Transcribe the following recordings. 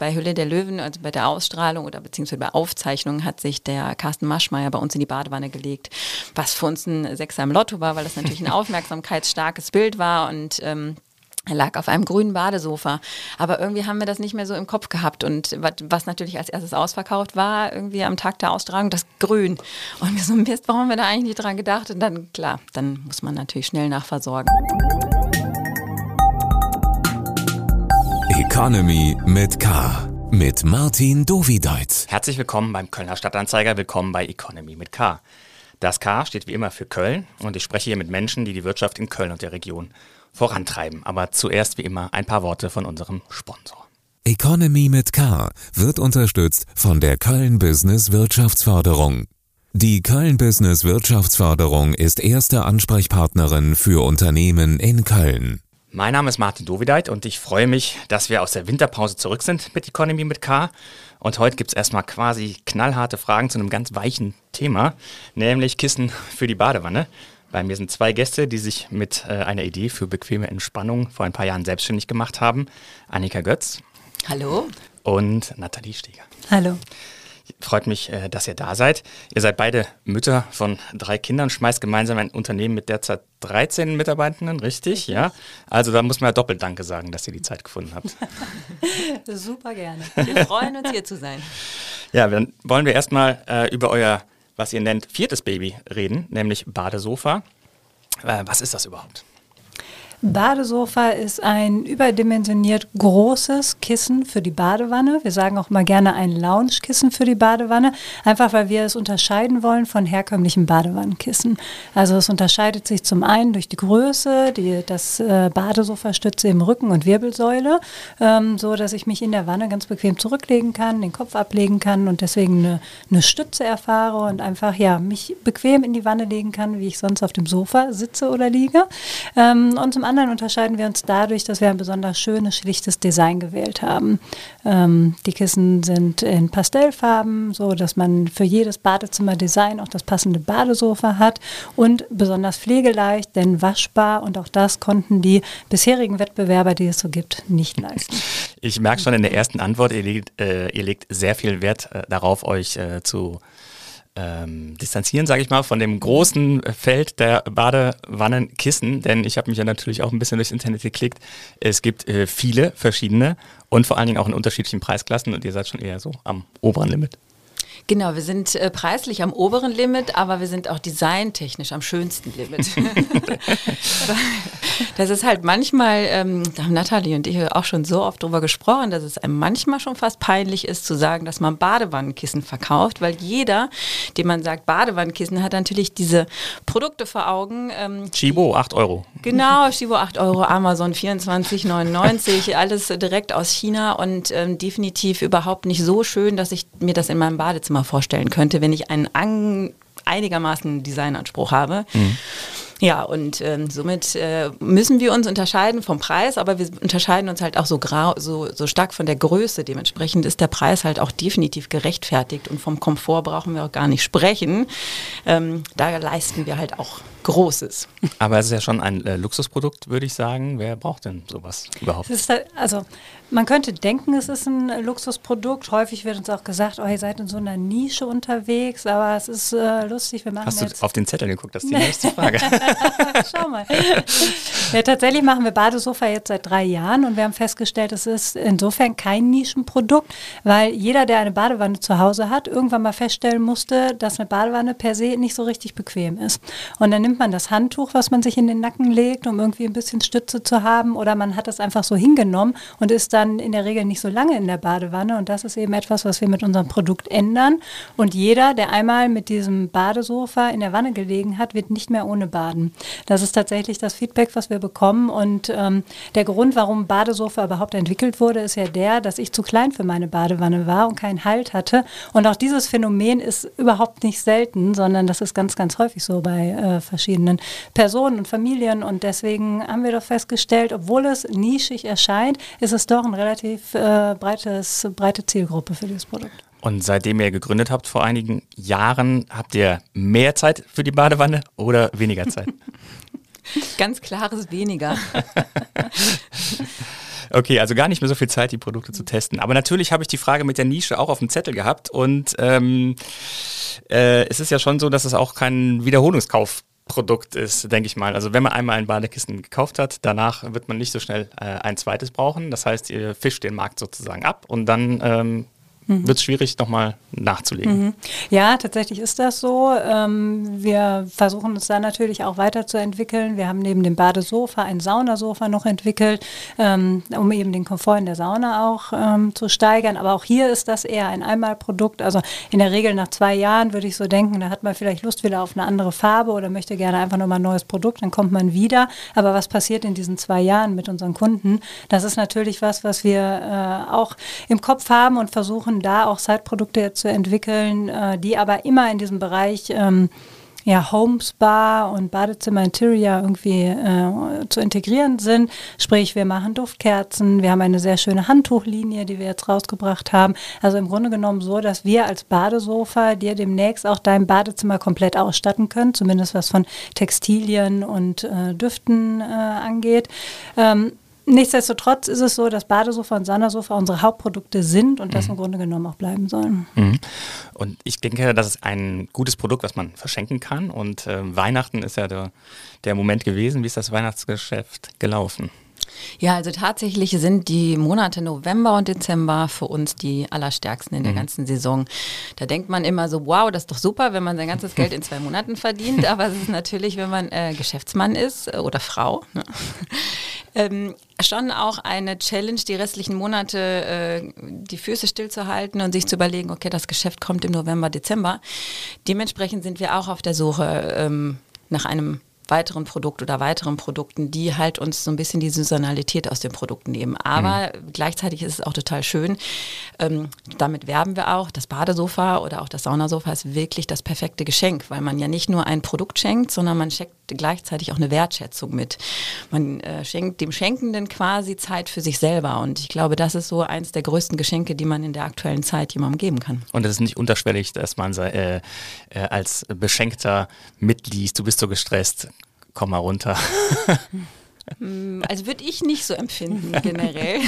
bei Hülle der Löwen, also bei der Ausstrahlung oder beziehungsweise bei Aufzeichnung, hat sich der Carsten Maschmeyer bei uns in die Badewanne gelegt, was für uns ein Sechser im Lotto war, weil das natürlich ein aufmerksamkeitsstarkes Bild war und ähm, er lag auf einem grünen Badesofa. Aber irgendwie haben wir das nicht mehr so im Kopf gehabt. Und was natürlich als erstes ausverkauft war, irgendwie am Tag der Austragung, das Grün. Und wir so, Mist, warum haben wir da eigentlich nicht dran gedacht? Und dann, klar, dann muss man natürlich schnell nachversorgen. Economy mit K. Mit Martin Dovideit. Herzlich willkommen beim Kölner Stadtanzeiger. Willkommen bei Economy mit K. Das K steht wie immer für Köln und ich spreche hier mit Menschen, die die Wirtschaft in Köln und der Region vorantreiben. Aber zuerst wie immer ein paar Worte von unserem Sponsor. Economy mit K wird unterstützt von der Köln Business Wirtschaftsförderung. Die Köln Business Wirtschaftsförderung ist erste Ansprechpartnerin für Unternehmen in Köln. Mein Name ist Martin Dovideit und ich freue mich, dass wir aus der Winterpause zurück sind mit Economy mit K. Und heute gibt es erstmal quasi knallharte Fragen zu einem ganz weichen Thema, nämlich Kissen für die Badewanne. Bei mir sind zwei Gäste, die sich mit äh, einer Idee für bequeme Entspannung vor ein paar Jahren selbstständig gemacht haben. Annika Götz. Hallo. Und Nathalie Steger. Hallo. Freut mich, äh, dass ihr da seid. Ihr seid beide Mütter von drei Kindern, schmeißt gemeinsam ein Unternehmen mit derzeit 13 Mitarbeitenden, richtig? Ja. Also da muss man ja doppelt Danke sagen, dass ihr die Zeit gefunden habt. Super gerne. Wir freuen uns, hier zu sein. Ja, dann wollen wir erstmal äh, über euer was ihr nennt, viertes Baby reden, nämlich Badesofa. Äh, was ist das überhaupt? Badesofa ist ein überdimensioniert großes Kissen für die Badewanne. Wir sagen auch mal gerne ein Lounge-Kissen für die Badewanne, einfach weil wir es unterscheiden wollen von herkömmlichen Badewannenkissen. Also es unterscheidet sich zum einen durch die Größe, die, das äh, Badesofa-Stütze im Rücken und Wirbelsäule, ähm, so dass ich mich in der Wanne ganz bequem zurücklegen kann, den Kopf ablegen kann und deswegen eine, eine Stütze erfahre und einfach ja mich bequem in die Wanne legen kann, wie ich sonst auf dem Sofa sitze oder liege. Ähm, und zum anderen unterscheiden wir uns dadurch, dass wir ein besonders schönes, schlichtes Design gewählt haben. Ähm, die Kissen sind in Pastellfarben, so dass man für jedes Badezimmerdesign auch das passende Badesofa hat und besonders pflegeleicht, denn waschbar und auch das konnten die bisherigen Wettbewerber, die es so gibt, nicht leisten. Ich merke schon in der ersten Antwort, ihr legt, äh, ihr legt sehr viel Wert äh, darauf, euch äh, zu ähm, distanzieren, sage ich mal, von dem großen Feld der Badewannenkissen, denn ich habe mich ja natürlich auch ein bisschen durchs Internet geklickt. Es gibt äh, viele verschiedene und vor allen Dingen auch in unterschiedlichen Preisklassen und ihr seid schon eher so am oberen Limit. Genau, wir sind äh, preislich am oberen Limit, aber wir sind auch designtechnisch am schönsten Limit. das ist halt manchmal, ähm, da haben Nathalie und ich auch schon so oft drüber gesprochen, dass es einem manchmal schon fast peinlich ist zu sagen, dass man Badewannenkissen verkauft, weil jeder, dem man sagt Badewannenkissen, hat natürlich diese Produkte vor Augen. Ähm, Chibo, 8 Euro. Genau, Chibo 8 Euro, Amazon 24,99, alles direkt aus China und ähm, definitiv überhaupt nicht so schön, dass ich mir das in meinem Badezimmer mal vorstellen könnte, wenn ich einen an, einigermaßen Designanspruch habe. Mhm. Ja, und ähm, somit äh, müssen wir uns unterscheiden vom Preis, aber wir unterscheiden uns halt auch so, grau, so, so stark von der Größe. Dementsprechend ist der Preis halt auch definitiv gerechtfertigt und vom Komfort brauchen wir auch gar nicht sprechen. Ähm, da leisten wir halt auch Großes. Aber es ist ja schon ein äh, Luxusprodukt, würde ich sagen. Wer braucht denn sowas überhaupt? Halt, also man könnte denken, es ist ein Luxusprodukt. Häufig wird uns auch gesagt, oh, ihr seid in so einer Nische unterwegs, aber es ist äh, lustig. Wir machen Hast du auf den Zettel geguckt? Das ist die nächste Frage. Schau mal. Ja, tatsächlich machen wir Badesofa jetzt seit drei Jahren und wir haben festgestellt, es ist insofern kein Nischenprodukt, weil jeder, der eine Badewanne zu Hause hat, irgendwann mal feststellen musste, dass eine Badewanne per se nicht so richtig bequem ist. Und dann nimmt man das Handtuch, was man sich in den Nacken legt, um irgendwie ein bisschen Stütze zu haben, oder man hat das einfach so hingenommen und ist dann in der Regel nicht so lange in der Badewanne. Und das ist eben etwas, was wir mit unserem Produkt ändern. Und jeder, der einmal mit diesem Badesofa in der Wanne gelegen hat, wird nicht mehr ohne baden. Das ist tatsächlich das Feedback, was wir bekommen. Und ähm, der Grund, warum Badesofa überhaupt entwickelt wurde, ist ja der, dass ich zu klein für meine Badewanne war und keinen Halt hatte. Und auch dieses Phänomen ist überhaupt nicht selten, sondern das ist ganz, ganz häufig so bei äh, verschiedenen Personen und Familien. Und deswegen haben wir doch festgestellt, obwohl es nischig erscheint, ist es doch ein relativ äh, breites, breite Zielgruppe für dieses Produkt. Und seitdem ihr gegründet habt vor einigen Jahren, habt ihr mehr Zeit für die Badewanne oder weniger Zeit? Ganz klares weniger. Okay, also gar nicht mehr so viel Zeit, die Produkte zu testen. Aber natürlich habe ich die Frage mit der Nische auch auf dem Zettel gehabt und ähm, äh, es ist ja schon so, dass es auch kein Wiederholungskaufprodukt ist, denke ich mal. Also wenn man einmal ein Badekissen gekauft hat, danach wird man nicht so schnell äh, ein zweites brauchen. Das heißt, ihr fischt den Markt sozusagen ab und dann ähm, mhm. wird es schwierig, nochmal nachzulegen. Mhm. Ja, tatsächlich ist das so. Ähm, wir versuchen uns da natürlich auch weiterzuentwickeln. Wir haben neben dem Badesofa ein Saunasofa noch entwickelt, ähm, um eben den Komfort in der Sauna auch ähm, zu steigern. Aber auch hier ist das eher ein Einmalprodukt. Also in der Regel nach zwei Jahren würde ich so denken, da hat man vielleicht Lust wieder auf eine andere Farbe oder möchte gerne einfach nochmal ein neues Produkt, dann kommt man wieder. Aber was passiert in diesen zwei Jahren mit unseren Kunden? Das ist natürlich was, was wir äh, auch im Kopf haben und versuchen da auch Side-Produkte zu entwickeln, äh, die aber immer in diesem Bereich ähm, ja, Home Spa und Badezimmer Interior irgendwie äh, zu integrieren sind. Sprich, wir machen Duftkerzen, wir haben eine sehr schöne Handtuchlinie, die wir jetzt rausgebracht haben. Also im Grunde genommen so, dass wir als Badesofa dir demnächst auch dein Badezimmer komplett ausstatten können, zumindest was von Textilien und äh, Düften äh, angeht. Ähm, Nichtsdestotrotz ist es so, dass Badesofa und Saunasofa unsere Hauptprodukte sind und das mhm. im Grunde genommen auch bleiben sollen. Mhm. Und ich denke, das ist ein gutes Produkt, was man verschenken kann. Und äh, Weihnachten ist ja der, der Moment gewesen. Wie ist das Weihnachtsgeschäft gelaufen? Ja, also tatsächlich sind die Monate November und Dezember für uns die allerstärksten in der mhm. ganzen Saison. Da denkt man immer so, wow, das ist doch super, wenn man sein ganzes Geld in zwei Monaten verdient. Aber es ist natürlich, wenn man äh, Geschäftsmann ist äh, oder Frau, ne? ähm, schon auch eine Challenge, die restlichen Monate äh, die Füße stillzuhalten und sich zu überlegen, okay, das Geschäft kommt im November, Dezember. Dementsprechend sind wir auch auf der Suche ähm, nach einem weiteren Produkt oder weiteren Produkten, die halt uns so ein bisschen die Saisonalität aus den Produkten nehmen. Aber mhm. gleichzeitig ist es auch total schön. Ähm, damit werben wir auch. Das Badesofa oder auch das Saunasofa ist wirklich das perfekte Geschenk, weil man ja nicht nur ein Produkt schenkt, sondern man schenkt gleichzeitig auch eine Wertschätzung mit. Man äh, schenkt dem Schenkenden quasi Zeit für sich selber. Und ich glaube, das ist so eins der größten Geschenke, die man in der aktuellen Zeit jemandem geben kann. Und es ist nicht unterschwellig, dass man äh, äh, als Beschenkter mitliest, du bist so gestresst, komm mal runter. Hm, also würde ich nicht so empfinden, generell.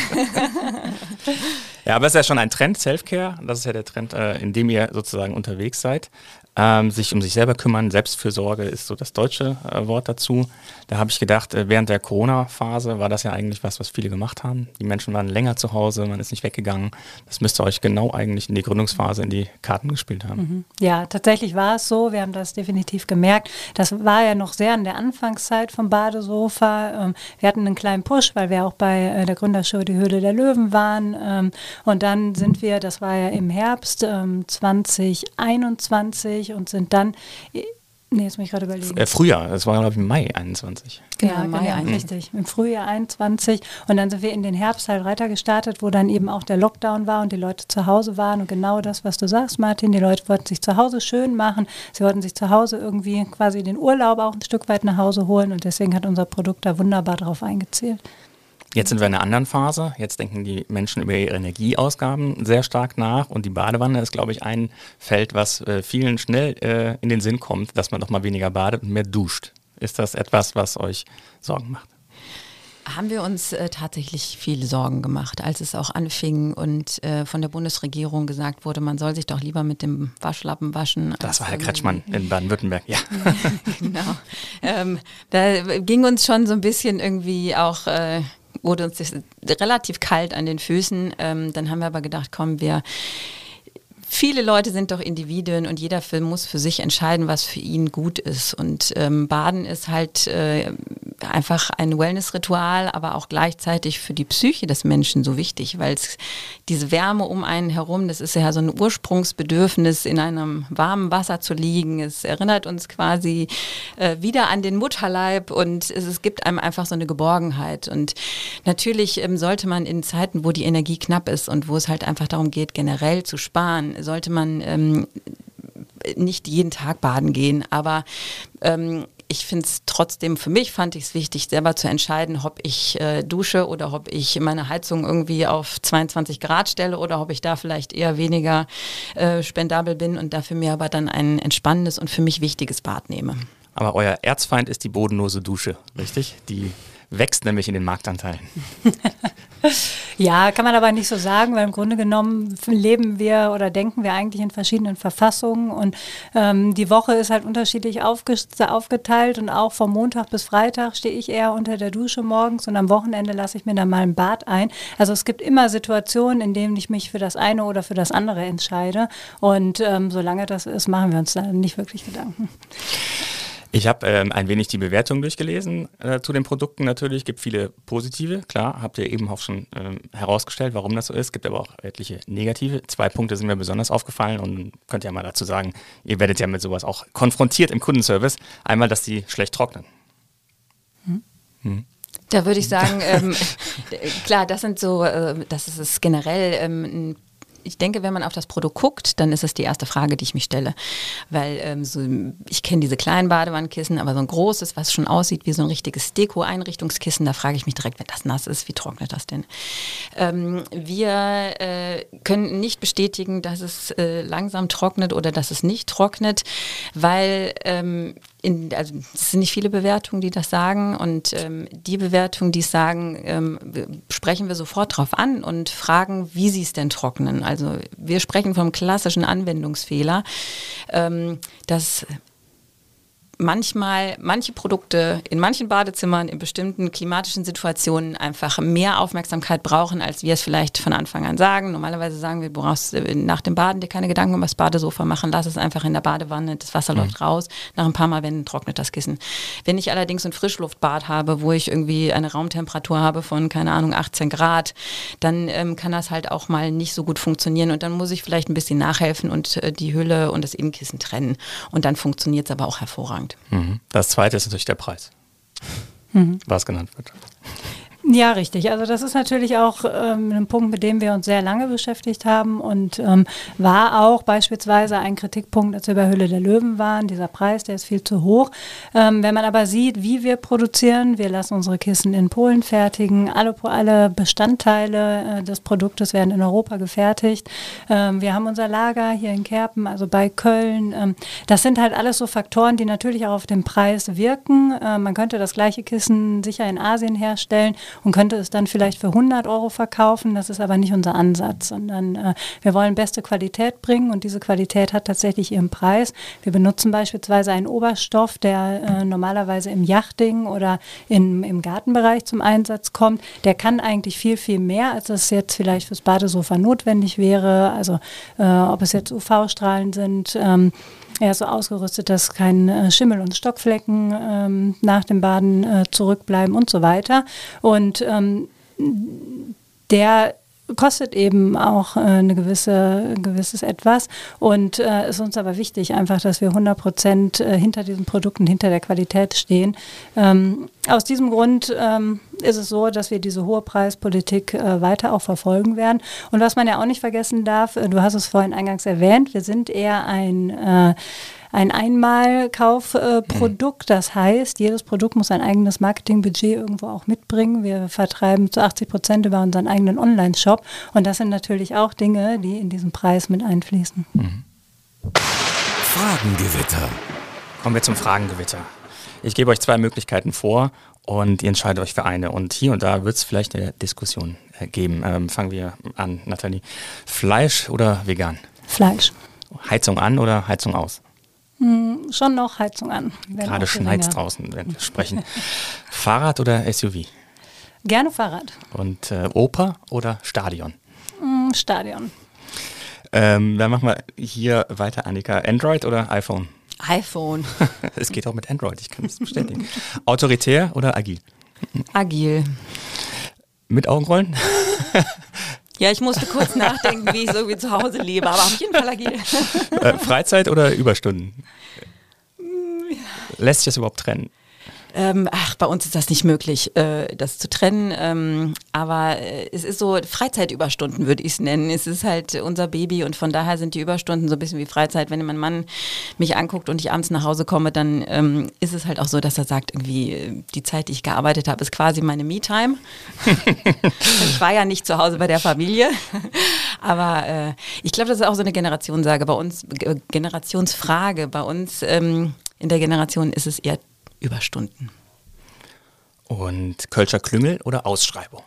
ja, aber es ist ja schon ein Trend, Selfcare. Das ist ja der Trend, äh, in dem ihr sozusagen unterwegs seid. Ähm, sich um sich selber kümmern, Selbstfürsorge ist so das deutsche äh, Wort dazu. Da habe ich gedacht, äh, während der Corona-Phase war das ja eigentlich was, was viele gemacht haben. Die Menschen waren länger zu Hause, man ist nicht weggegangen. Das müsste euch genau eigentlich in die Gründungsphase in die Karten gespielt haben. Mhm. Ja, tatsächlich war es so. Wir haben das definitiv gemerkt. Das war ja noch sehr an der Anfangszeit vom Badesofa. Ähm, wir hatten einen kleinen Push, weil wir auch bei äh, der Gründershow Die Höhle der Löwen waren. Ähm, und dann sind wir, das war ja im Herbst 2021,21 und sind dann Nee, jetzt muss ich gerade überlegen. Äh, Frühjahr, das war glaube ich im Mai 21. Genau, ja, Mai genau, richtig. Im Frühjahr 21 und dann sind wir in den Herbst halt weiter gestartet, wo dann eben auch der Lockdown war und die Leute zu Hause waren und genau das, was du sagst, Martin, die Leute wollten sich zu Hause schön machen, sie wollten sich zu Hause irgendwie quasi den Urlaub auch ein Stück weit nach Hause holen und deswegen hat unser Produkt da wunderbar drauf eingezählt. Jetzt sind wir in einer anderen Phase. Jetzt denken die Menschen über ihre Energieausgaben sehr stark nach. Und die Badewanne ist, glaube ich, ein Feld, was äh, vielen schnell äh, in den Sinn kommt, dass man doch mal weniger badet und mehr duscht. Ist das etwas, was euch Sorgen macht? Haben wir uns äh, tatsächlich viele Sorgen gemacht, als es auch anfing und äh, von der Bundesregierung gesagt wurde, man soll sich doch lieber mit dem Waschlappen waschen. Das war Herr Kretschmann in Baden-Württemberg, ja. genau. Ähm, da ging uns schon so ein bisschen irgendwie auch äh, wurde uns relativ kalt an den Füßen. Ähm, dann haben wir aber gedacht, komm, wir viele Leute sind doch Individuen und jeder Film muss für sich entscheiden, was für ihn gut ist. Und ähm, Baden ist halt äh, einfach ein Wellness-Ritual, aber auch gleichzeitig für die Psyche des Menschen so wichtig, weil es diese Wärme um einen herum, das ist ja so ein Ursprungsbedürfnis, in einem warmen Wasser zu liegen. Es erinnert uns quasi äh, wieder an den Mutterleib und es, es, gibt einem einfach so eine Geborgenheit. Und natürlich ähm, sollte man in Zeiten, wo die Energie knapp ist und wo es halt einfach darum geht, generell zu sparen, sollte man ähm, nicht jeden Tag baden gehen, aber ähm, ich finde es trotzdem, für mich fand ich es wichtig, selber zu entscheiden, ob ich äh, dusche oder ob ich meine Heizung irgendwie auf 22 Grad stelle oder ob ich da vielleicht eher weniger äh, spendabel bin und dafür mir aber dann ein entspannendes und für mich wichtiges Bad nehme. Aber euer Erzfeind ist die bodenlose Dusche, richtig? Die wächst nämlich in den Marktanteilen. ja, kann man aber nicht so sagen, weil im Grunde genommen leben wir oder denken wir eigentlich in verschiedenen Verfassungen und ähm, die Woche ist halt unterschiedlich aufgeteilt und auch vom Montag bis Freitag stehe ich eher unter der Dusche morgens und am Wochenende lasse ich mir dann mal ein Bad ein. Also es gibt immer Situationen, in denen ich mich für das eine oder für das andere entscheide und ähm, solange das ist, machen wir uns da nicht wirklich Gedanken. Ich habe ähm, ein wenig die Bewertung durchgelesen äh, zu den Produkten natürlich. Gibt viele positive, klar, habt ihr eben auch schon ähm, herausgestellt, warum das so ist. Gibt aber auch etliche negative. Zwei Punkte sind mir besonders aufgefallen und könnt ihr mal dazu sagen, ihr werdet ja mit sowas auch konfrontiert im Kundenservice. Einmal, dass die schlecht trocknen. Hm. Hm. Da würde ich sagen, ähm, klar, das sind so, äh, das ist generell ähm, ein ich denke, wenn man auf das Produkt guckt, dann ist es die erste Frage, die ich mich stelle. Weil ähm, so, ich kenne diese kleinen Badewannenkissen, aber so ein großes, was schon aussieht wie so ein richtiges Deko-Einrichtungskissen, da frage ich mich direkt, wenn das nass ist, wie trocknet das denn? Ähm, wir äh, können nicht bestätigen, dass es äh, langsam trocknet oder dass es nicht trocknet, weil ähm, in, also es sind nicht viele Bewertungen, die das sagen und ähm, die Bewertungen, die es sagen, ähm, sprechen wir sofort drauf an und fragen, wie sie es denn trocknen. Also wir sprechen vom klassischen Anwendungsfehler, ähm, dass manchmal manche Produkte in manchen Badezimmern in bestimmten klimatischen Situationen einfach mehr Aufmerksamkeit brauchen, als wir es vielleicht von Anfang an sagen. Normalerweise sagen wir, du brauchst äh, nach dem Baden dir keine Gedanken um das Badesofa machen, lass es einfach in der Badewanne, das Wasser mhm. läuft raus, nach ein paar Mal wenden trocknet das Kissen. Wenn ich allerdings ein Frischluftbad habe, wo ich irgendwie eine Raumtemperatur habe von, keine Ahnung, 18 Grad, dann ähm, kann das halt auch mal nicht so gut funktionieren und dann muss ich vielleicht ein bisschen nachhelfen und äh, die Hülle und das Innenkissen trennen und dann funktioniert es aber auch hervorragend. Mhm. Das zweite ist natürlich der Preis, mhm. was genannt wird. Ja, richtig. Also das ist natürlich auch ähm, ein Punkt, mit dem wir uns sehr lange beschäftigt haben und ähm, war auch beispielsweise ein Kritikpunkt, als wir bei Hülle der Löwen waren. Dieser Preis, der ist viel zu hoch. Ähm, wenn man aber sieht, wie wir produzieren, wir lassen unsere Kissen in Polen fertigen, alle, alle Bestandteile äh, des Produktes werden in Europa gefertigt. Ähm, wir haben unser Lager hier in Kerpen, also bei Köln. Ähm, das sind halt alles so Faktoren, die natürlich auch auf den Preis wirken. Äh, man könnte das gleiche Kissen sicher in Asien herstellen und könnte es dann vielleicht für 100 Euro verkaufen. Das ist aber nicht unser Ansatz, sondern äh, wir wollen beste Qualität bringen und diese Qualität hat tatsächlich ihren Preis. Wir benutzen beispielsweise einen Oberstoff, der äh, normalerweise im Yachting oder in, im Gartenbereich zum Einsatz kommt. Der kann eigentlich viel, viel mehr, als es jetzt vielleicht fürs Badesofa notwendig wäre. Also äh, ob es jetzt UV-Strahlen sind. Ähm, er ist so ausgerüstet, dass kein äh, Schimmel und Stockflecken ähm, nach dem Baden äh, zurückbleiben und so weiter. Und ähm, der kostet eben auch äh, eine gewisse, ein gewisses Etwas. Und äh, ist uns aber wichtig, einfach, dass wir 100 Prozent äh, hinter diesen Produkten, hinter der Qualität stehen. Ähm, aus diesem Grund ähm, ist es so, dass wir diese hohe Preispolitik äh, weiter auch verfolgen werden. Und was man ja auch nicht vergessen darf, äh, du hast es vorhin eingangs erwähnt, wir sind eher ein äh, ein Einmalkaufprodukt. Äh, das heißt, jedes Produkt muss ein eigenes Marketingbudget irgendwo auch mitbringen. Wir vertreiben zu 80 Prozent über unseren eigenen Online-Shop. Und das sind natürlich auch Dinge, die in diesen Preis mit einfließen. Mhm. Fragengewitter. Kommen wir zum Fragengewitter. Ich gebe euch zwei Möglichkeiten vor und ihr entscheidet euch für eine. Und hier und da wird es vielleicht eine Diskussion äh, geben. Ähm, fangen wir an, Nathalie. Fleisch oder vegan? Fleisch. Heizung an oder Heizung aus? Hm, schon noch Heizung an. Gerade schneit es draußen, wenn wir sprechen. Fahrrad oder SUV? Gerne Fahrrad. Und äh, Oper oder Stadion? Hm, Stadion. Ähm, dann machen wir hier weiter, Annika. Android oder iPhone? iPhone. es geht auch mit Android, ich kann es bestätigen. Autoritär oder agil? Agil. Mit Augenrollen? Ja, ich musste kurz nachdenken, wie ich so wie zu Hause lebe, aber auf jeden Fall agil. Äh, Freizeit oder Überstunden? Lässt sich das überhaupt trennen? Ähm, ach, bei uns ist das nicht möglich, äh, das zu trennen. Ähm, aber äh, es ist so Freizeitüberstunden, würde ich es nennen. Es ist halt unser Baby und von daher sind die Überstunden so ein bisschen wie Freizeit. Wenn mein Mann mich anguckt und ich abends nach Hause komme, dann ähm, ist es halt auch so, dass er sagt, irgendwie äh, die Zeit, die ich gearbeitet habe, ist quasi meine Me-Time. ich war ja nicht zu Hause bei der Familie. aber äh, ich glaube, das ist auch so eine Generationsage bei uns, Generationsfrage. Bei uns ähm, in der Generation ist es eher Überstunden. Und Kölscher Klüngel oder Ausschreibung?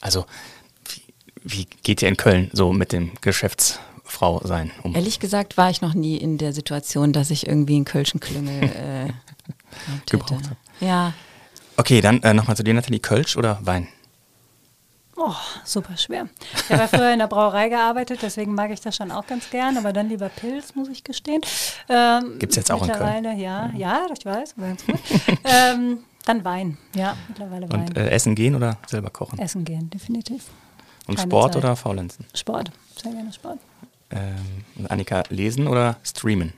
Also wie, wie geht ihr in Köln so mit dem Geschäftsfrau sein um? Ehrlich gesagt war ich noch nie in der Situation, dass ich irgendwie einen Kölschen Klüngel äh, Gebraucht habe. Ja. Okay, dann äh, nochmal zu dir, Nathalie. Kölsch oder Wein? Oh, super schwer. Ich habe ja früher in der Brauerei gearbeitet, deswegen mag ich das schon auch ganz gern, aber dann lieber Pilz, muss ich gestehen. Ähm, Gibt es jetzt auch in Köln? Ja, ja, ich weiß, ganz gut. ähm, dann Wein, ja, mittlerweile Wein. Und äh, essen gehen oder selber kochen? Essen gehen, definitiv. Und keine Sport Zeit. oder Faulenzen? Sport, sehr gerne Sport. Ähm, und Annika, lesen oder streamen?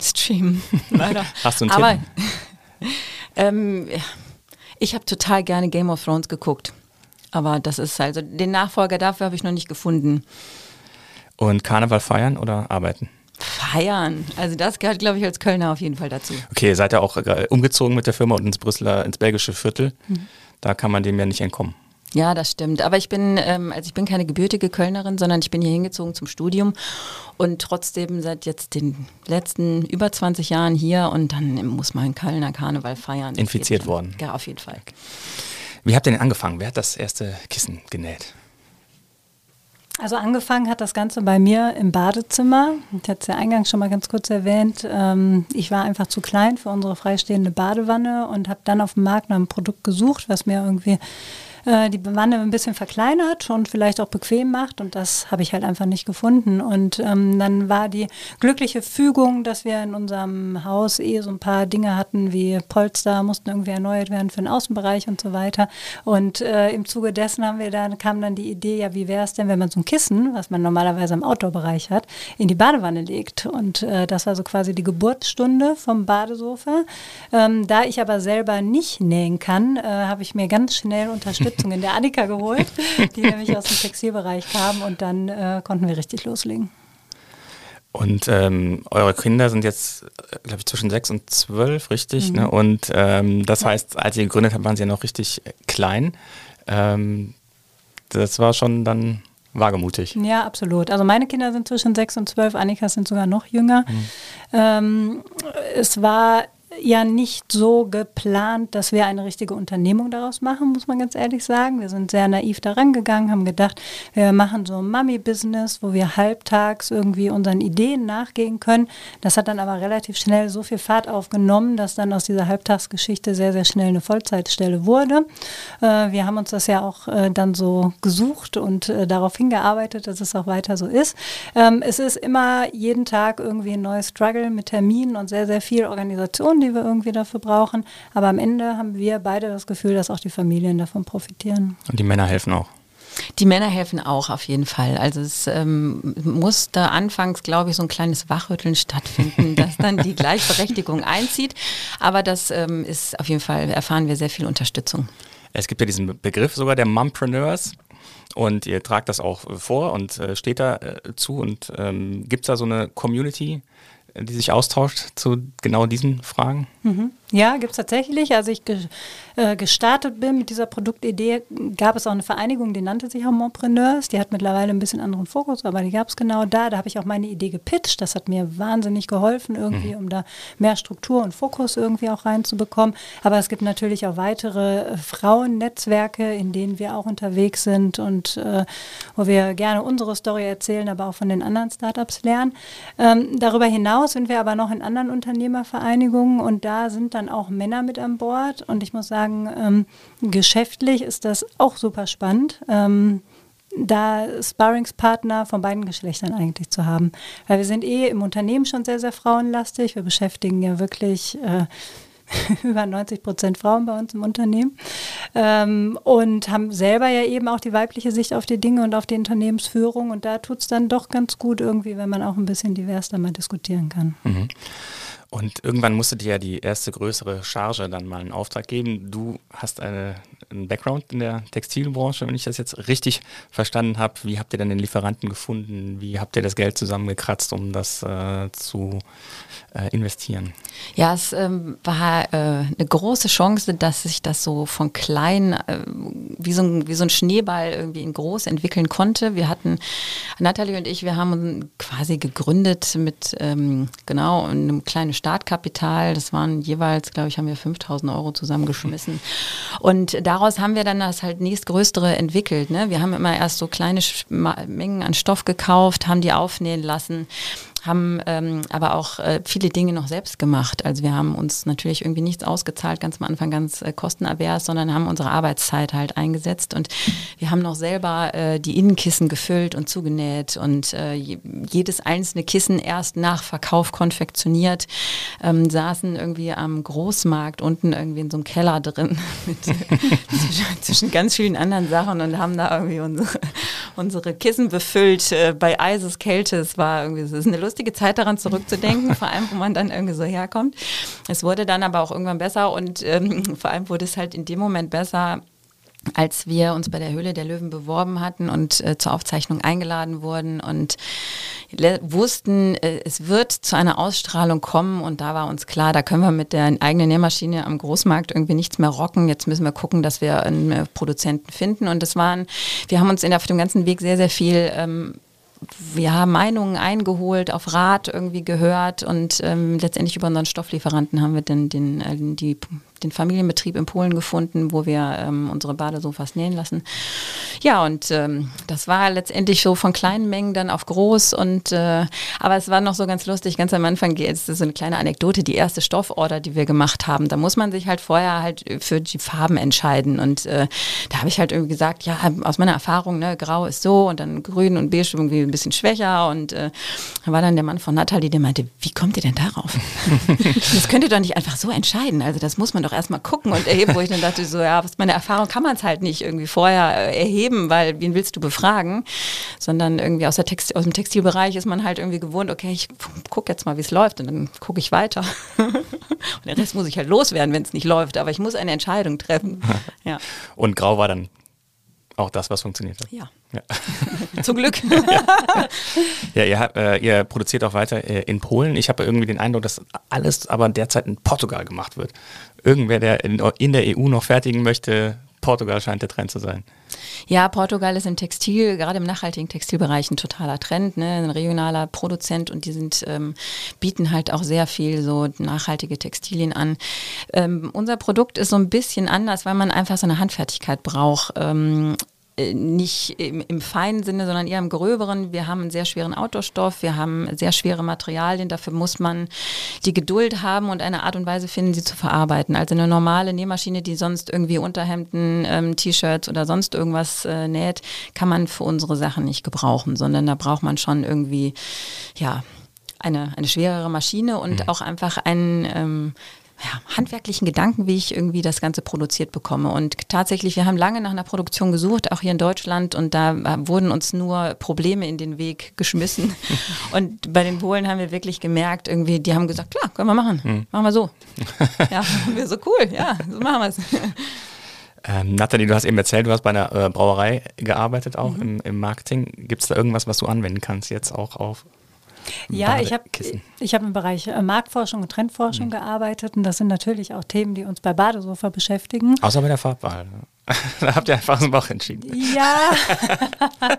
Stream, leider. Hast du einen Aber Tipp? ähm, ja. ich habe total gerne Game of Thrones geguckt. Aber das ist also, den Nachfolger dafür habe ich noch nicht gefunden. Und Karneval feiern oder arbeiten? Feiern. Also das gehört, glaube ich, als Kölner auf jeden Fall dazu. Okay, ihr seid ja auch äh, umgezogen mit der Firma und ins Brüsseler, ins belgische Viertel. Mhm. Da kann man dem ja nicht entkommen. Ja, das stimmt. Aber ich bin, ähm, also ich bin keine gebürtige Kölnerin, sondern ich bin hier hingezogen zum Studium und trotzdem seit jetzt den letzten über 20 Jahren hier und dann muss man Kölner Karneval feiern. Infiziert worden. Ja, auf jeden Fall. Wie habt ihr denn angefangen? Wer hat das erste Kissen genäht? Also angefangen hat das Ganze bei mir im Badezimmer. Ich hatte es ja eingangs schon mal ganz kurz erwähnt. Ähm, ich war einfach zu klein für unsere freistehende Badewanne und habe dann auf dem Markt nach einem Produkt gesucht, was mir irgendwie äh, die Wanne ein bisschen verkleinert und vielleicht auch bequem macht. Und das habe ich halt einfach nicht gefunden. Und ähm, dann war die glückliche Fügung, dass wir in unserem Haus eh so ein paar Dinge hatten wie Polster, mussten irgendwie erneuert werden für den Außenbereich und so weiter. Und äh, im Zuge dessen haben wir dann, kam dann die Idee, ja, wie wäre es denn, wenn man so ein Kissen, was man normalerweise im Outdoor-Bereich hat, in die Badewanne legt. Und äh, das war so quasi die Geburtsstunde vom Badesofa. Ähm, da ich aber selber nicht nähen kann, äh, habe ich mir ganz schnell Unterstützung in der Annika geholt, die nämlich aus dem Textilbereich kam und dann äh, konnten wir richtig loslegen. Und ähm, eure Kinder sind jetzt, glaube ich, zwischen sechs und zwölf, richtig? Mhm. Ne? Und ähm, das heißt, als ihr gegründet habt, waren sie ja noch richtig äh, klein. Ähm, das war schon dann wagemutig. Ja, absolut. Also meine Kinder sind zwischen sechs und zwölf, Annika sind sogar noch jünger. Ähm, es war ja nicht so geplant, dass wir eine richtige Unternehmung daraus machen, muss man ganz ehrlich sagen. Wir sind sehr naiv daran gegangen, haben gedacht, wir machen so ein Mummy-Business, wo wir halbtags irgendwie unseren Ideen nachgehen können. Das hat dann aber relativ schnell so viel Fahrt aufgenommen, dass dann aus dieser Halbtagsgeschichte sehr, sehr schnell eine Vollzeitstelle wurde. Äh, wir haben uns das ja auch äh, dann so gesucht und äh, darauf hingearbeitet, dass es auch weiter so ist. Ähm, es ist immer jeden Tag irgendwie ein neues Struggle mit Terminen und sehr, sehr viel Organisation, die wir irgendwie dafür brauchen. Aber am Ende haben wir beide das Gefühl, dass auch die Familien davon profitieren. Und die Männer helfen auch. Die Männer helfen auch auf jeden Fall. Also es ähm, musste anfangs, glaube ich, so ein kleines Wachrütteln stattfinden, dass dann die Gleichberechtigung einzieht. Aber das ähm, ist auf jeden Fall, erfahren wir sehr viel Unterstützung. Es gibt ja diesen Begriff sogar der Mumpreneurs. Und ihr tragt das auch vor und äh, steht da äh, zu. Und ähm, gibt es da so eine Community, äh, die sich austauscht zu genau diesen Fragen? Mhm. Ja, gibt es tatsächlich. Als ich ge äh, gestartet bin mit dieser Produktidee, gab es auch eine Vereinigung, die nannte sich auch Mompreneurs. Die hat mittlerweile ein bisschen anderen Fokus, aber die gab es genau da. Da habe ich auch meine Idee gepitcht. Das hat mir wahnsinnig geholfen, irgendwie, um da mehr Struktur und Fokus irgendwie auch reinzubekommen. Aber es gibt natürlich auch weitere äh, Frauennetzwerke, in denen wir auch unterwegs sind und äh, wo wir gerne unsere Story erzählen, aber auch von den anderen Startups lernen. Ähm, darüber hinaus sind wir aber noch in anderen Unternehmervereinigungen und da sind dann auch Männer mit an Bord. Und ich muss sagen, ähm, geschäftlich ist das auch super spannend. Ähm, da Sparringspartner von beiden Geschlechtern eigentlich zu haben. Weil wir sind eh im Unternehmen schon sehr, sehr frauenlastig. Wir beschäftigen ja wirklich äh, über 90 Prozent Frauen bei uns im Unternehmen ähm, und haben selber ja eben auch die weibliche Sicht auf die Dinge und auf die Unternehmensführung. Und da tut es dann doch ganz gut irgendwie, wenn man auch ein bisschen divers da mal diskutieren kann. Mhm. Und irgendwann musstet ihr ja die erste größere Charge dann mal in Auftrag geben. Du hast eine, einen Background in der Textilbranche, wenn ich das jetzt richtig verstanden habe. Wie habt ihr denn den Lieferanten gefunden? Wie habt ihr das Geld zusammengekratzt, um das äh, zu äh, investieren? Ja, es ähm, war äh, eine große Chance, dass sich das so von klein äh, wie, so ein, wie so ein Schneeball irgendwie in groß entwickeln konnte. Wir hatten, Nathalie und ich, wir haben quasi gegründet mit ähm, genau einem kleinen Startkapital. Das waren jeweils, glaube ich, haben wir 5000 Euro zusammengeschmissen. Und daraus haben wir dann das halt nächstgrößere entwickelt. Ne? Wir haben immer erst so kleine Mengen an Stoff gekauft, haben die aufnähen lassen haben ähm, aber auch äh, viele Dinge noch selbst gemacht. Also wir haben uns natürlich irgendwie nichts ausgezahlt, ganz am Anfang ganz äh, kostenavers, sondern haben unsere Arbeitszeit halt eingesetzt und wir haben noch selber äh, die Innenkissen gefüllt und zugenäht und äh, jedes einzelne Kissen erst nach Verkauf konfektioniert, ähm, saßen irgendwie am Großmarkt unten irgendwie in so einem Keller drin mit, zwischen, zwischen, ganz vielen anderen Sachen und haben da irgendwie unsere, unsere Kissen befüllt äh, bei Eises Kälte. Es war irgendwie, es ist eine Lust lustige Zeit daran zurückzudenken, vor allem, wo man dann irgendwie so herkommt. Es wurde dann aber auch irgendwann besser und ähm, vor allem wurde es halt in dem Moment besser, als wir uns bei der Höhle der Löwen beworben hatten und äh, zur Aufzeichnung eingeladen wurden und wussten, äh, es wird zu einer Ausstrahlung kommen und da war uns klar, da können wir mit der eigenen Nähmaschine am Großmarkt irgendwie nichts mehr rocken. Jetzt müssen wir gucken, dass wir einen äh, Produzenten finden und das waren, wir haben uns in auf dem ganzen Weg sehr, sehr viel ähm, ja, Meinungen eingeholt, auf Rat irgendwie gehört und ähm, letztendlich über unseren Stofflieferanten haben wir dann den, äh, die den Familienbetrieb in Polen gefunden, wo wir ähm, unsere Badesofas nähen lassen. Ja, und ähm, das war letztendlich so von kleinen Mengen dann auf groß. Und äh, aber es war noch so ganz lustig, ganz am Anfang, jetzt ist so eine kleine Anekdote, die erste Stofforder, die wir gemacht haben, da muss man sich halt vorher halt für die Farben entscheiden. Und äh, da habe ich halt irgendwie gesagt, ja, aus meiner Erfahrung, ne, grau ist so und dann grün und beige irgendwie ein bisschen schwächer. Und äh, da war dann der Mann von Natalie, der meinte, wie kommt ihr denn darauf? das könnt ihr doch nicht einfach so entscheiden. Also das muss man doch erstmal gucken und erheben, wo ich dann dachte, so, ja, aus meiner Erfahrung kann man es halt nicht irgendwie vorher äh, erheben, weil wen willst du befragen? Sondern irgendwie aus, der Text, aus dem Textilbereich ist man halt irgendwie gewohnt, okay, ich gucke jetzt mal, wie es läuft und dann gucke ich weiter. und den Rest muss ich halt loswerden, wenn es nicht läuft, aber ich muss eine Entscheidung treffen. Ja. Und grau war dann auch das, was funktioniert hat. Ja. ja. Zum Glück. ja, ja ihr, habt, äh, ihr, produziert auch weiter äh, in Polen. Ich habe irgendwie den Eindruck, dass alles aber derzeit in Portugal gemacht wird. Irgendwer, der in, in der EU noch fertigen möchte, Portugal scheint der Trend zu sein. Ja, Portugal ist im Textil, gerade im nachhaltigen Textilbereich ein totaler Trend, ne? ein regionaler Produzent und die sind, ähm, bieten halt auch sehr viel so nachhaltige Textilien an. Ähm, unser Produkt ist so ein bisschen anders, weil man einfach so eine Handfertigkeit braucht. Ähm, äh, nicht im, im, feinen Sinne, sondern eher im gröberen. Wir haben einen sehr schweren Outdoor-Stoff, wir haben sehr schwere Materialien. Dafür muss man die Geduld haben und eine Art und Weise finden, sie zu verarbeiten. Also eine normale Nähmaschine, die sonst irgendwie Unterhemden, ähm, T-Shirts oder sonst irgendwas äh, näht, kann man für unsere Sachen nicht gebrauchen, sondern da braucht man schon irgendwie, ja, eine, eine schwerere Maschine und mhm. auch einfach einen ähm, ja, handwerklichen Gedanken, wie ich irgendwie das Ganze produziert bekomme. Und tatsächlich, wir haben lange nach einer Produktion gesucht, auch hier in Deutschland, und da äh, wurden uns nur Probleme in den Weg geschmissen. und bei den Polen haben wir wirklich gemerkt, irgendwie, die haben gesagt, klar, können wir machen, hm. machen wir so. ja, wir so cool, ja, so machen wir es. Ähm, Nathalie, du hast eben erzählt, du hast bei einer äh, Brauerei gearbeitet, auch mhm. im, im Marketing. Gibt es da irgendwas, was du anwenden kannst jetzt auch auf ja, ich habe ich hab im Bereich äh, Marktforschung und Trendforschung mhm. gearbeitet und das sind natürlich auch Themen, die uns bei Badesofa beschäftigen. Außer bei der Farbwahl. Ne? da habt ihr einfach aus dem Bauch entschieden. Ja,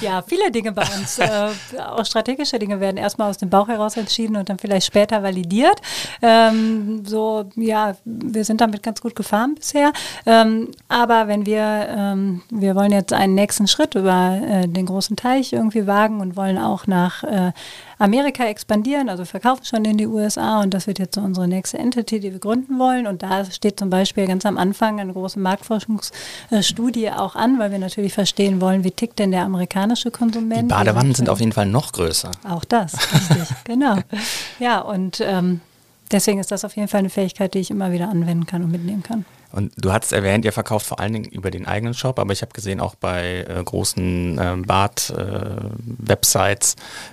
ja viele Dinge bei uns, äh, auch strategische Dinge werden erstmal aus dem Bauch heraus entschieden und dann vielleicht später validiert. Ähm, so, ja, wir sind damit ganz gut gefahren bisher. Ähm, aber wenn wir, ähm, wir wollen jetzt einen nächsten Schritt über äh, den großen Teich irgendwie wagen und wollen auch nach äh, Amerika expandieren, also verkaufen schon in die USA und das wird jetzt so unsere nächste Entity, die wir gründen wollen. Und da steht zum Beispiel ganz am Anfang eine große Marktforschungsstudie auch an, weil wir natürlich verstehen wollen, wie tickt denn der amerikanische Konsument. Die Badewannen sind auf jeden Fall noch größer. Auch das, richtig, genau. Ja, und ähm, deswegen ist das auf jeden Fall eine Fähigkeit, die ich immer wieder anwenden kann und mitnehmen kann. Und du hattest erwähnt, ihr verkauft vor allen Dingen über den eigenen Shop, aber ich habe gesehen, auch bei äh, großen äh, Bad-Websites,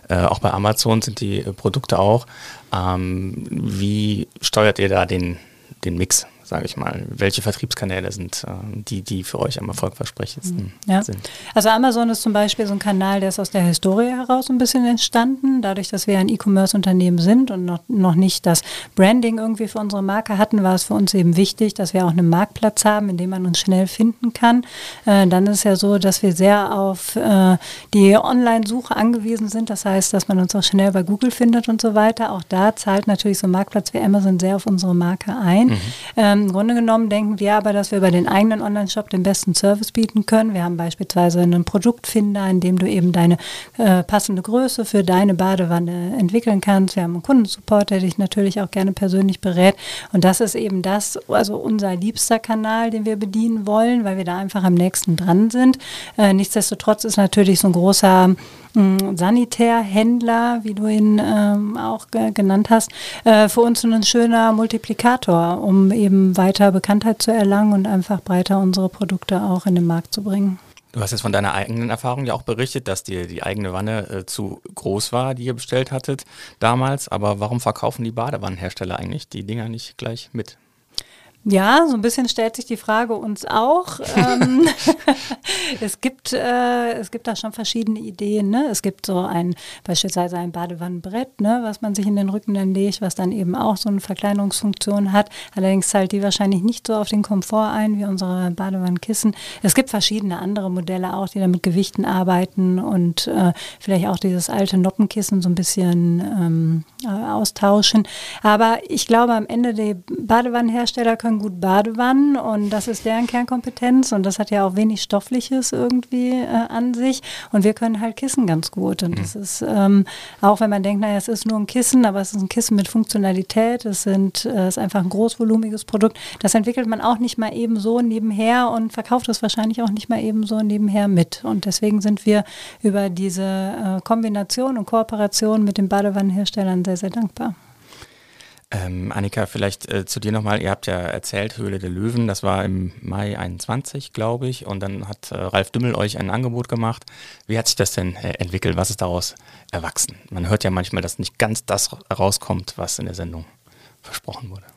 äh, auch bei Amazon sind die äh, Produkte auch. Ähm, wie steuert ihr da den, den Mix? Sage ich mal? Welche Vertriebskanäle sind äh, die, die für euch am erfolgversprechendsten ja. sind? Also Amazon ist zum Beispiel so ein Kanal, der ist aus der Historie heraus ein bisschen entstanden, dadurch, dass wir ein E-Commerce-Unternehmen sind und noch, noch nicht das Branding irgendwie für unsere Marke hatten, war es für uns eben wichtig, dass wir auch einen Marktplatz haben, in dem man uns schnell finden kann. Äh, dann ist es ja so, dass wir sehr auf äh, die Online-Suche angewiesen sind. Das heißt, dass man uns auch schnell bei Google findet und so weiter. Auch da zahlt natürlich so ein Marktplatz wie Amazon sehr auf unsere Marke ein. Mhm. Ähm, Im Grunde genommen denken wir aber, dass wir über den eigenen Online-Shop den besten Service bieten können. Wir haben beispielsweise einen Produktfinder, in dem du eben deine äh, passende Größe für deine Badewanne entwickeln kannst. Wir haben einen Kundensupport, der dich natürlich auch gerne persönlich berät. Und das ist eben das, also unser liebster Kanal, den wir bedienen wollen, weil wir da einfach am nächsten dran sind. Äh, nichtsdestotrotz ist natürlich so ein großer Sanitärhändler, wie du ihn ähm, auch genannt hast, äh, für uns ein schöner Multiplikator, um eben weiter Bekanntheit zu erlangen und einfach breiter unsere Produkte auch in den Markt zu bringen. Du hast jetzt von deiner eigenen Erfahrung ja auch berichtet, dass dir die eigene Wanne äh, zu groß war, die ihr bestellt hattet damals. Aber warum verkaufen die Badewannenhersteller eigentlich die Dinger nicht gleich mit? Ja, so ein bisschen stellt sich die Frage uns auch. ähm, es gibt äh, es gibt da schon verschiedene Ideen. Ne? Es gibt so ein beispielsweise ein Badewannenbrett, ne, was man sich in den Rücken dann legt, was dann eben auch so eine Verkleinerungsfunktion hat. Allerdings zahlt die wahrscheinlich nicht so auf den Komfort ein wie unsere Badewannenkissen. Es gibt verschiedene andere Modelle auch, die dann mit Gewichten arbeiten und äh, vielleicht auch dieses alte Noppenkissen so ein bisschen ähm, äh, austauschen. Aber ich glaube, am Ende die Badewannenhersteller können gut Badewannen und das ist deren Kernkompetenz und das hat ja auch wenig Stoffliches irgendwie äh, an sich und wir können halt Kissen ganz gut und mhm. das ist ähm, auch wenn man denkt, naja, es ist nur ein Kissen, aber es ist ein Kissen mit Funktionalität, es sind, äh, ist einfach ein großvolumiges Produkt, das entwickelt man auch nicht mal eben so nebenher und verkauft es wahrscheinlich auch nicht mal eben so nebenher mit und deswegen sind wir über diese äh, Kombination und Kooperation mit den Badewannenherstellern sehr, sehr dankbar. Ähm, Annika, vielleicht äh, zu dir nochmal. Ihr habt ja erzählt, Höhle der Löwen, das war im Mai 21, glaube ich. Und dann hat äh, Ralf Dümmel euch ein Angebot gemacht. Wie hat sich das denn äh, entwickelt? Was ist daraus erwachsen? Man hört ja manchmal, dass nicht ganz das rauskommt, was in der Sendung versprochen wurde.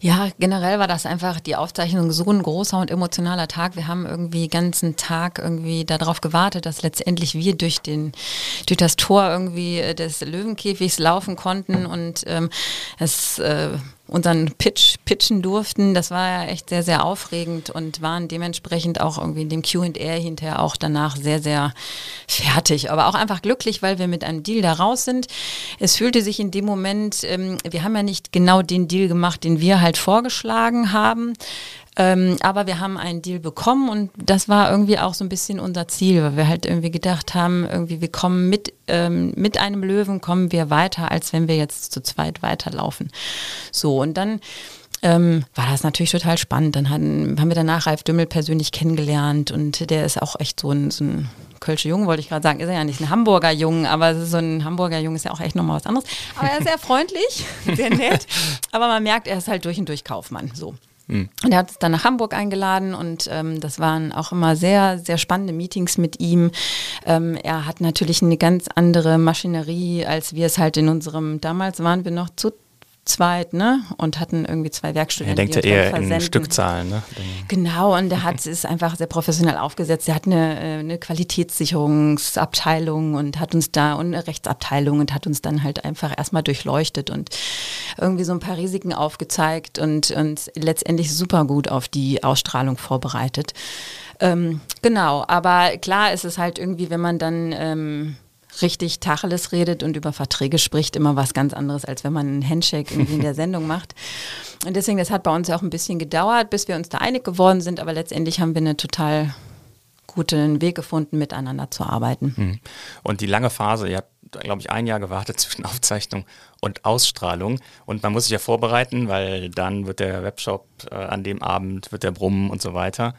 Ja, generell war das einfach die Aufzeichnung so ein großer und emotionaler Tag. Wir haben irgendwie ganzen Tag irgendwie darauf gewartet, dass letztendlich wir durch den durch das Tor irgendwie des Löwenkäfigs laufen konnten und ähm, es äh, unseren Pitch pitchen durften. Das war ja echt sehr, sehr aufregend und waren dementsprechend auch irgendwie in dem QA hinterher auch danach sehr, sehr fertig. Aber auch einfach glücklich, weil wir mit einem Deal da raus sind. Es fühlte sich in dem Moment, ähm, wir haben ja nicht genau den Deal gemacht, den wir halt vorgeschlagen haben. Ähm, aber wir haben einen Deal bekommen und das war irgendwie auch so ein bisschen unser Ziel, weil wir halt irgendwie gedacht haben, irgendwie wir kommen mit, ähm, mit einem Löwen kommen wir weiter, als wenn wir jetzt zu zweit weiterlaufen. So, und dann ähm, war das natürlich total spannend. Dann hatten, haben wir danach Ralf Dümmel persönlich kennengelernt und der ist auch echt so ein, so ein Kölsche Jung, wollte ich gerade sagen, ist er ja nicht ein Hamburger Jung, aber so ein Hamburger Jung ist ja auch echt nochmal was anderes. Aber er ist sehr freundlich, sehr nett, aber man merkt, er ist halt durch und durch Kaufmann, so. Mhm. Und er hat uns dann nach Hamburg eingeladen und ähm, das waren auch immer sehr, sehr spannende Meetings mit ihm. Ähm, er hat natürlich eine ganz andere Maschinerie, als wir es halt in unserem, damals waren wir noch zu zweit, ne? Und hatten irgendwie zwei Werkstudenten. Er denkt ja eher in Stückzahlen, ne? Genau, und der hat es einfach sehr professionell aufgesetzt. Er hat eine, äh, eine Qualitätssicherungsabteilung und hat uns da und eine Rechtsabteilung und hat uns dann halt einfach erstmal durchleuchtet und irgendwie so ein paar Risiken aufgezeigt und, und letztendlich super gut auf die Ausstrahlung vorbereitet. Ähm, genau, aber klar ist es halt irgendwie, wenn man dann ähm, richtig Tacheles redet und über Verträge spricht, immer was ganz anderes, als wenn man einen Handshake irgendwie in der Sendung macht. Und deswegen, das hat bei uns auch ein bisschen gedauert, bis wir uns da einig geworden sind, aber letztendlich haben wir eine total guten Weg gefunden, miteinander zu arbeiten. Mhm. Und die lange Phase, ihr habt, glaube ich, ein Jahr gewartet zwischen Aufzeichnung und Ausstrahlung. Und man muss sich ja vorbereiten, weil dann wird der Webshop äh, an dem Abend, wird der brummen und so weiter.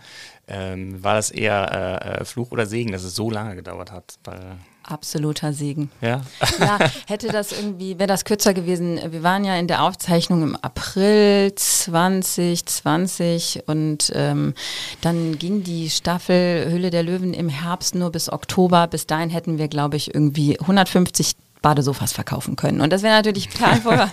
Ähm, war das eher äh, äh Fluch oder Segen, dass es so lange gedauert hat? Weil Absoluter Segen. Ja. ja, hätte das irgendwie, wäre das kürzer gewesen. Wir waren ja in der Aufzeichnung im April 2020 und ähm, dann ging die Staffel Höhle der Löwen im Herbst nur bis Oktober. Bis dahin hätten wir, glaube ich, irgendwie 150 Badesofas verkaufen können. Und das wäre natürlich total voll.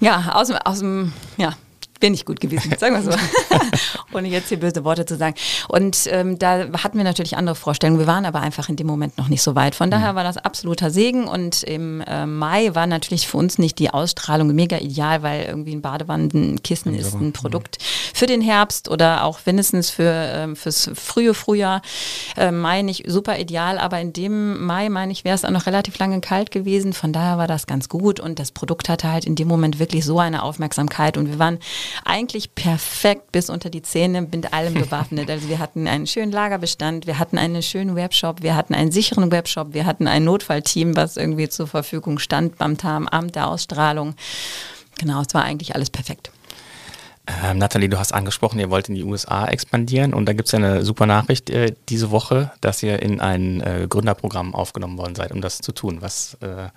ja, aus, aus dem, ja, wäre nicht gut gewesen, sagen wir so. Ohne jetzt hier böse Worte zu sagen. Und ähm, da hatten wir natürlich andere Vorstellungen. Wir waren aber einfach in dem Moment noch nicht so weit. Von daher mhm. war das absoluter Segen. Und im äh, Mai war natürlich für uns nicht die Ausstrahlung mega ideal, weil irgendwie ein Badewannenkissen ist ein Produkt für den Herbst oder auch mindestens für ähm, fürs frühe Frühjahr. Äh, Mai nicht super ideal, aber in dem Mai, meine ich, wäre es auch noch relativ lange kalt gewesen. Von daher war das ganz gut und das Produkt hatte halt in dem Moment wirklich so eine Aufmerksamkeit und wir waren eigentlich perfekt bis unter die Zähne mit allem bewaffnet. Also wir hatten einen schönen Lagerbestand, wir hatten einen schönen Webshop, wir hatten einen sicheren Webshop, wir hatten ein Notfallteam, was irgendwie zur Verfügung stand beim Amt der Ausstrahlung. Genau, es war eigentlich alles perfekt. Ähm, Nathalie, du hast angesprochen, ihr wollt in die USA expandieren und da gibt es ja eine super Nachricht äh, diese Woche, dass ihr in ein äh, Gründerprogramm aufgenommen worden seid, um das zu tun. Was äh,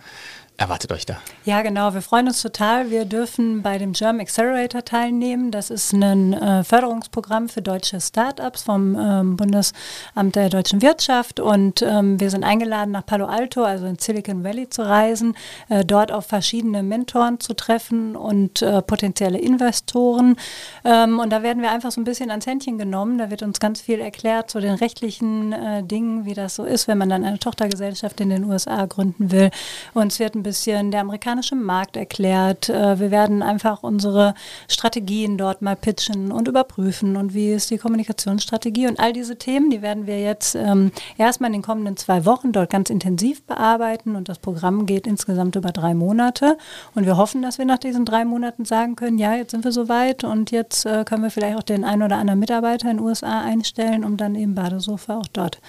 erwartet euch da? Ja, genau. Wir freuen uns total. Wir dürfen bei dem German Accelerator teilnehmen. Das ist ein äh, Förderungsprogramm für deutsche Startups vom ähm, Bundesamt der deutschen Wirtschaft. Und ähm, wir sind eingeladen, nach Palo Alto, also in Silicon Valley zu reisen, äh, dort auf verschiedene Mentoren zu treffen und äh, potenzielle Investoren. Ähm, und da werden wir einfach so ein bisschen ans Händchen genommen. Da wird uns ganz viel erklärt zu den rechtlichen äh, Dingen, wie das so ist, wenn man dann eine Tochtergesellschaft in den USA gründen will. Und es wird ein bisschen der amerikanische Markt erklärt. Äh, wir werden einfach unsere Strategien dort mal pitchen und überprüfen und wie ist die Kommunikationsstrategie und all diese Themen, die werden wir jetzt ähm, erstmal in den kommenden zwei Wochen dort ganz intensiv bearbeiten und das Programm geht insgesamt über drei Monate und wir hoffen, dass wir nach diesen drei Monaten sagen können, ja, jetzt sind wir soweit und jetzt äh, können wir vielleicht auch den einen oder anderen Mitarbeiter in den USA einstellen, um dann eben Badesofa auch dort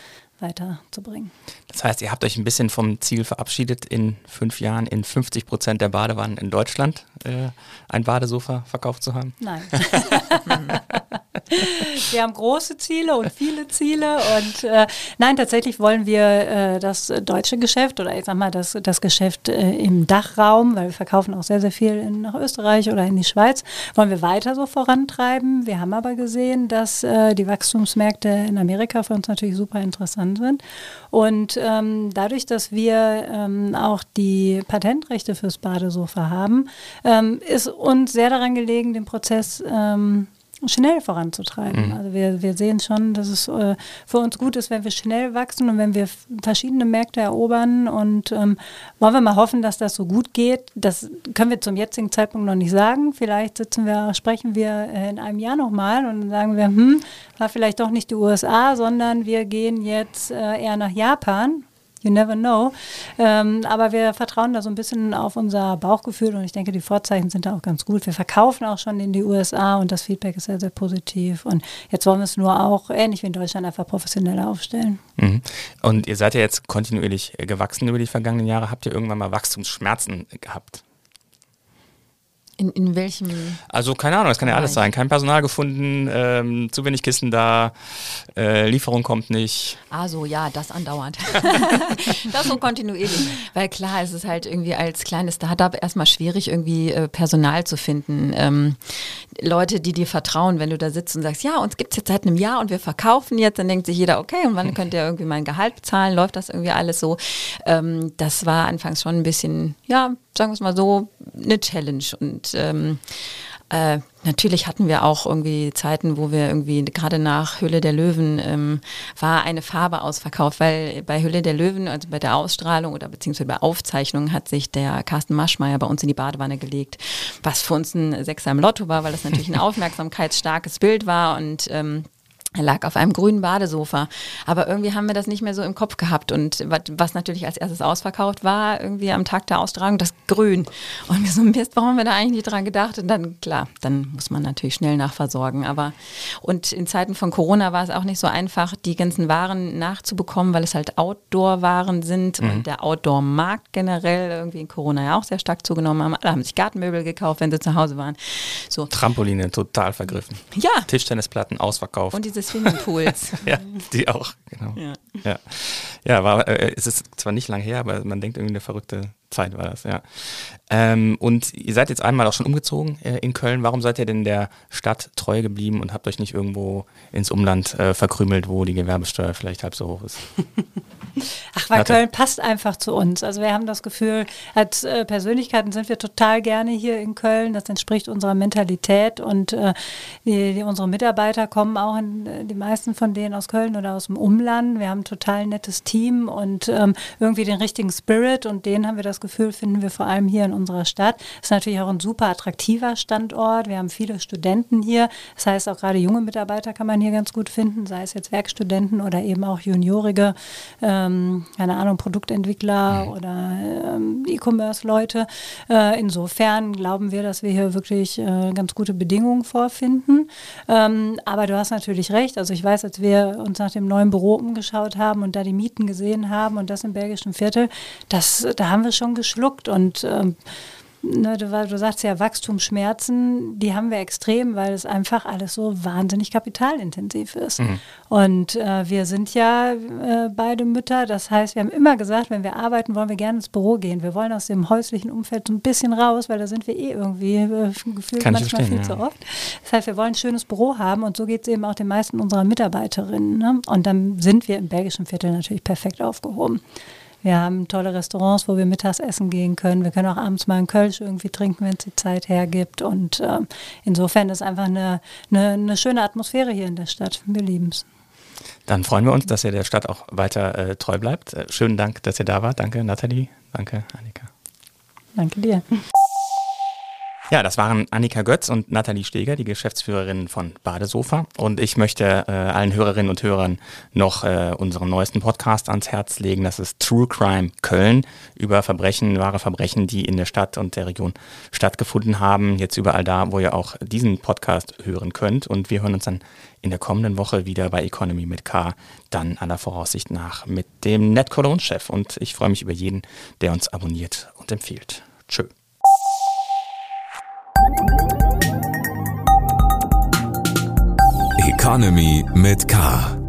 weiterzubringen. Das heißt, ihr habt euch ein bisschen vom Ziel verabschiedet, in fünf Jahren in 50 Prozent der Badewannen in Deutschland äh, ein Badesofa verkauft zu haben? Nein. wir haben große Ziele und viele Ziele und äh, nein, tatsächlich wollen wir äh, das deutsche Geschäft oder ich sag mal das, das Geschäft äh, im Dachraum, weil wir verkaufen auch sehr, sehr viel in, nach Österreich oder in die Schweiz, wollen wir weiter so vorantreiben. Wir haben aber gesehen, dass äh, die Wachstumsmärkte in Amerika für uns natürlich super interessant sind und ähm, dadurch, dass wir ähm, auch die Patentrechte fürs Badesofa haben, ähm, ist uns sehr daran gelegen, den Prozess ähm, schnell voranzutreiben. Mhm. Also wir, wir sehen schon, dass es äh, für uns gut ist, wenn wir schnell wachsen und wenn wir verschiedene Märkte erobern und ähm, wollen wir mal hoffen, dass das so gut geht. Das können wir zum jetzigen Zeitpunkt noch nicht sagen. Vielleicht sitzen wir, sprechen wir äh, in einem Jahr nochmal und sagen wir, hm, war vielleicht doch nicht die USA, sondern wir gehen jetzt äh, eher nach Japan You never know. Ähm, aber wir vertrauen da so ein bisschen auf unser Bauchgefühl und ich denke, die Vorzeichen sind da auch ganz gut. Wir verkaufen auch schon in die USA und das Feedback ist sehr, sehr positiv. Und jetzt wollen wir es nur auch, ähnlich wie in Deutschland, einfach professioneller aufstellen. Mhm. Und ihr seid ja jetzt kontinuierlich gewachsen über die vergangenen Jahre. Habt ihr irgendwann mal Wachstumsschmerzen gehabt? In, in welchem? Also keine Ahnung, das kann ja alles sein. Kein Personal gefunden, ähm, zu wenig Kisten da, äh, Lieferung kommt nicht. Ah so, ja, das andauernd. das so kontinuierlich. Weil klar, es ist halt irgendwie als kleines Startup erstmal schwierig, irgendwie äh, Personal zu finden. Ähm, Leute, die dir vertrauen, wenn du da sitzt und sagst, ja, uns gibt es jetzt seit einem Jahr und wir verkaufen jetzt, dann denkt sich jeder, okay, und wann könnt ihr irgendwie mein Gehalt bezahlen? Läuft das irgendwie alles so? Ähm, das war anfangs schon ein bisschen, ja, sagen wir es mal so, eine Challenge. Und ähm, äh, natürlich hatten wir auch irgendwie Zeiten, wo wir irgendwie gerade nach Hülle der Löwen ähm, war eine Farbe ausverkauft, weil bei Hülle der Löwen, also bei der Ausstrahlung oder beziehungsweise bei Aufzeichnung, hat sich der Carsten Maschmeyer bei uns in die Badewanne gelegt, was für uns ein Sechser im Lotto war, weil das natürlich ein aufmerksamkeitsstarkes Bild war und ähm, er lag auf einem grünen Badesofa. Aber irgendwie haben wir das nicht mehr so im Kopf gehabt. Und was natürlich als erstes ausverkauft war, irgendwie am Tag der Austragung, das Grün. Und wir so, Mist, warum haben wir da eigentlich nicht dran gedacht? Und dann, klar, dann muss man natürlich schnell nachversorgen. Aber, und in Zeiten von Corona war es auch nicht so einfach, die ganzen Waren nachzubekommen, weil es halt Outdoor-Waren sind. Mhm. Und der Outdoor-Markt generell irgendwie in Corona ja auch sehr stark zugenommen haben. Alle haben sich Gartenmöbel gekauft, wenn sie zu Hause waren. So. Trampoline total vergriffen. Ja. Tischtennisplatten ausverkauft. Und diese des Swimmingpools. ja, die auch, genau. Ja, ja. ja war, äh, es ist zwar nicht lang her, aber man denkt irgendwie eine verrückte Zeit war das, ja. Ähm, und ihr seid jetzt einmal auch schon umgezogen äh, in Köln. Warum seid ihr denn der Stadt treu geblieben und habt euch nicht irgendwo ins Umland äh, verkrümelt, wo die Gewerbesteuer vielleicht halb so hoch ist? Ach, weil Köln passt einfach zu uns. Also wir haben das Gefühl, als äh, Persönlichkeiten sind wir total gerne hier in Köln. Das entspricht unserer Mentalität und äh, die, die, unsere Mitarbeiter kommen auch, in, äh, die meisten von denen aus Köln oder aus dem Umland. Wir haben ein total nettes Team und ähm, irgendwie den richtigen Spirit und den haben wir das Gefühl, finden wir vor allem hier in unserer Stadt. Es ist natürlich auch ein super attraktiver Standort. Wir haben viele Studenten hier. Das heißt, auch gerade junge Mitarbeiter kann man hier ganz gut finden, sei es jetzt Werkstudenten oder eben auch Juniorige. Äh, ähm, keine Ahnung, Produktentwickler mhm. oder ähm, E-Commerce-Leute. Äh, insofern glauben wir, dass wir hier wirklich äh, ganz gute Bedingungen vorfinden. Ähm, aber du hast natürlich recht. Also ich weiß, als wir uns nach dem neuen Büro umgeschaut haben und da die Mieten gesehen haben und das im belgischen Viertel, das, da haben wir schon geschluckt und ähm, ne, du, du sagst ja Wachstumsschmerzen, die haben wir extrem, weil es einfach alles so wahnsinnig kapitalintensiv ist. Mhm. Und äh, wir sind ja äh, beide Mütter, das heißt, wir haben immer gesagt, wenn wir arbeiten, wollen wir gerne ins Büro gehen. Wir wollen aus dem häuslichen Umfeld so ein bisschen raus, weil da sind wir eh irgendwie äh, gefühlt Kann manchmal viel ja. zu oft. Das heißt, wir wollen ein schönes Büro haben und so geht es eben auch den meisten unserer Mitarbeiterinnen. Ne? Und dann sind wir im belgischen Viertel natürlich perfekt aufgehoben. Wir haben tolle Restaurants, wo wir mittags essen gehen können. Wir können auch abends mal einen Kölsch irgendwie trinken, wenn es die Zeit hergibt. Und äh, insofern ist einfach eine, eine, eine, schöne Atmosphäre hier in der Stadt. Wir lieben es. Dann freuen wir uns, dass ihr der Stadt auch weiter äh, treu bleibt. Äh, schönen Dank, dass ihr da wart. Danke, Nathalie. Danke, Annika. Danke dir. Ja, das waren Annika Götz und Nathalie Steger, die Geschäftsführerinnen von Badesofa. Und ich möchte äh, allen Hörerinnen und Hörern noch äh, unseren neuesten Podcast ans Herz legen. Das ist True Crime Köln über Verbrechen, wahre Verbrechen, die in der Stadt und der Region stattgefunden haben. Jetzt überall da, wo ihr auch diesen Podcast hören könnt. Und wir hören uns dann in der kommenden Woche wieder bei Economy mit K, dann aller Voraussicht nach mit dem Net Chef. Und ich freue mich über jeden, der uns abonniert und empfiehlt. Tschö. Economy mit K.